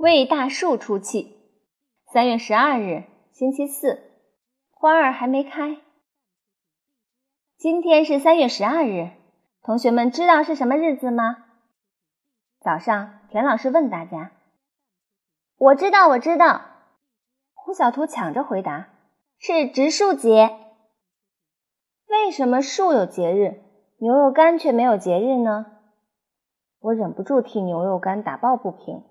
为大树出气。三月十二日，星期四，花儿还没开。今天是三月十二日，同学们知道是什么日子吗？早上，田老师问大家：“我知道，我知道。”胡小图抢着回答：“是植树节。”为什么树有节日，牛肉干却没有节日呢？我忍不住替牛肉干打抱不平。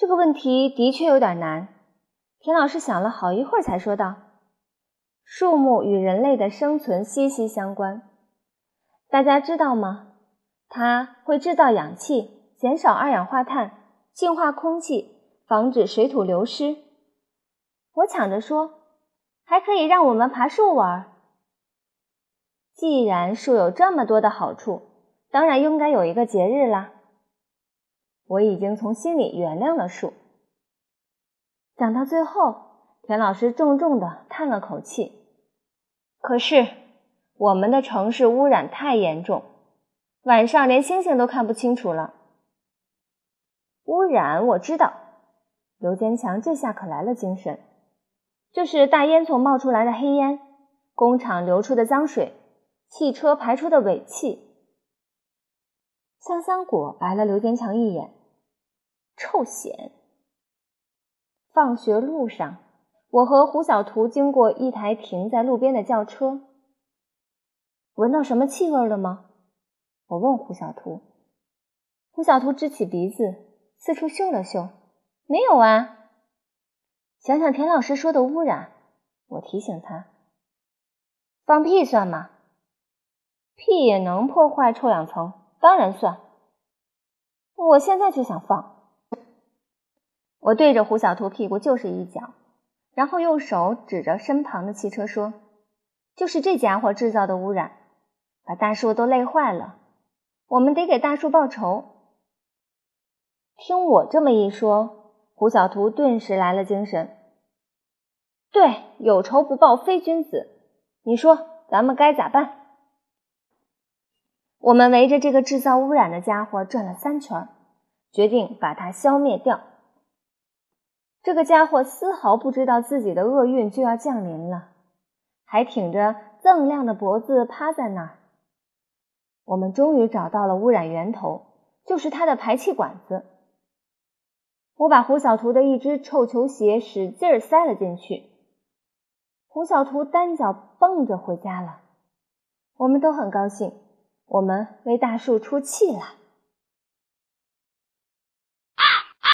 这个问题的确有点难。田老师想了好一会儿，才说道：“树木与人类的生存息息相关，大家知道吗？它会制造氧气，减少二氧化碳，净化空气，防止水土流失。”我抢着说：“还可以让我们爬树玩。”既然树有这么多的好处，当然应该有一个节日啦。我已经从心里原谅了树。讲到最后，田老师重重的叹了口气。可是，我们的城市污染太严重，晚上连星星都看不清楚了。污染我知道，刘坚强这下可来了精神，就是大烟囱冒出来的黑烟，工厂流出的脏水，汽车排出的尾气。香香果白了刘坚强一眼。臭显！放学路上，我和胡小图经过一台停在路边的轿车，闻到什么气味了吗？我问胡小图。胡小图支起鼻子，四处嗅了嗅，没有啊。想想田老师说的污染，我提醒他：放屁算吗？屁也能破坏臭氧层，当然算。我现在就想放。我对着胡小图屁股就是一脚，然后用手指着身旁的汽车说：“就是这家伙制造的污染，把大树都累坏了。我们得给大树报仇。”听我这么一说，胡小图顿时来了精神。对，有仇不报非君子。你说咱们该咋办？我们围着这个制造污染的家伙转了三圈，决定把它消灭掉。这个家伙丝毫不知道自己的厄运就要降临了，还挺着锃亮的脖子趴在那儿。我们终于找到了污染源头，就是它的排气管子。我把胡小图的一只臭球鞋使劲塞了进去，胡小图单脚蹦着回家了。我们都很高兴，我们为大树出气了。